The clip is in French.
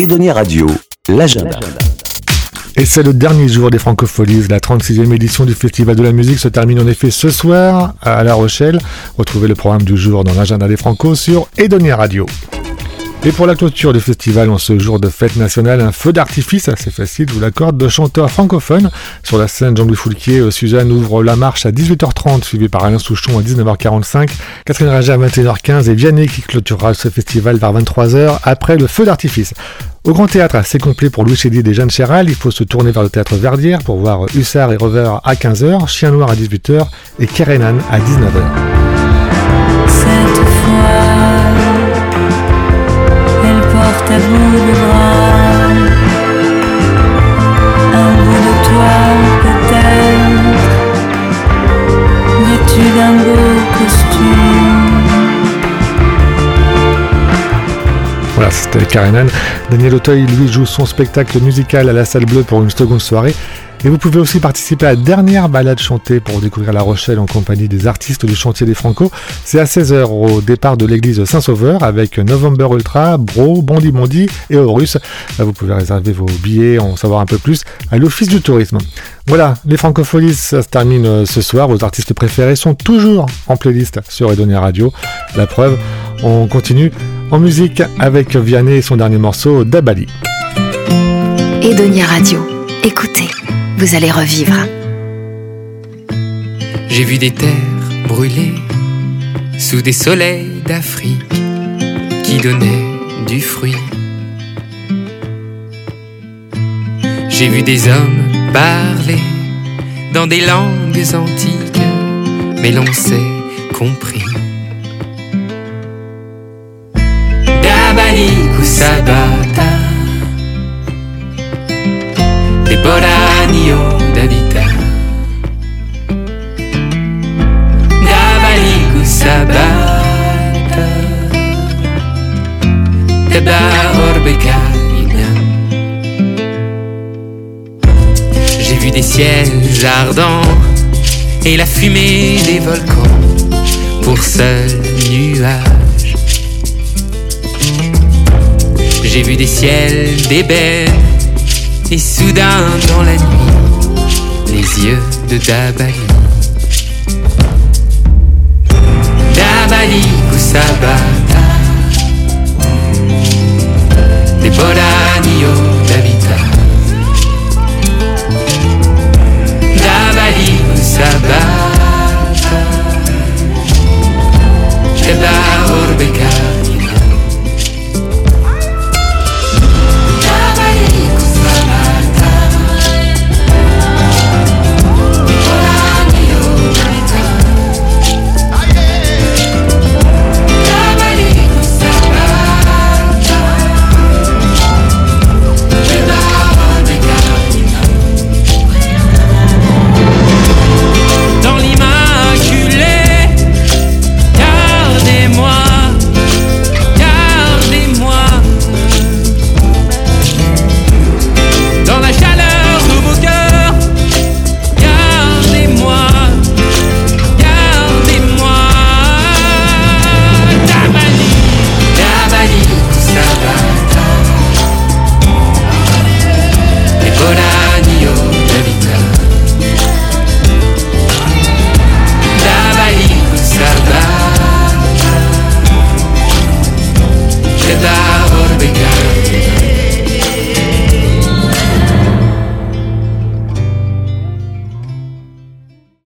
Edonia Radio, l'agenda. Et c'est le dernier jour des Francopholies. La 36e édition du Festival de la musique se termine en effet ce soir à La Rochelle. Retrouvez le programme du jour dans l'agenda des Franco sur Edonia Radio. Et pour la clôture du festival en ce jour de fête nationale, un feu d'artifice, assez facile, je vous l'accorde, de chanteurs francophones. Sur la scène, Jean-Louis Foulquier, euh, Suzanne ouvre la marche à 18h30, suivi par Alain Souchon à 19h45, Catherine Rager à 21h15 et Vianney qui clôturera ce festival vers 23h après le feu d'artifice. Au Grand Théâtre, c'est complet pour Louis Chédid et Jeanne Chéral. Il faut se tourner vers le Théâtre Verdière pour voir Hussard et Rover à 15h, Chien Noir à 18h et Kerenan à 19h. C'était Karenan. Daniel Auteuil, lui, joue son spectacle musical à la Salle Bleue pour une seconde soirée. Et vous pouvez aussi participer à la dernière balade chantée pour découvrir La Rochelle en compagnie des artistes du chantier des Franco. C'est à 16h au départ de l'église Saint-Sauveur avec November Ultra, Bro, Bondi Bondi et Horus. Vous pouvez réserver vos billets, en savoir un peu plus à l'Office du Tourisme. Voilà, les Francopholies, ça se termine euh, ce soir. Vos artistes préférés sont toujours en playlist sur Edonia Radio. La preuve, on continue en musique avec Vianney et son dernier morceau, Dabali. Edonia Radio. Écoutez, vous allez revivre. J'ai vu des terres brûlées sous des soleils d'Afrique qui donnaient du fruit. J'ai vu des hommes parler dans des langues antiques, mais l'on s'est compris. Kusabata, des Boranio d'Habita. Dabali Kusabata, Teba J'ai vu des ciels ardents et la fumée des volcans pour seul nuage. J'ai vu des ciels d'ébène et soudain dans la nuit, les yeux de Dabali. Dabali Kusabata,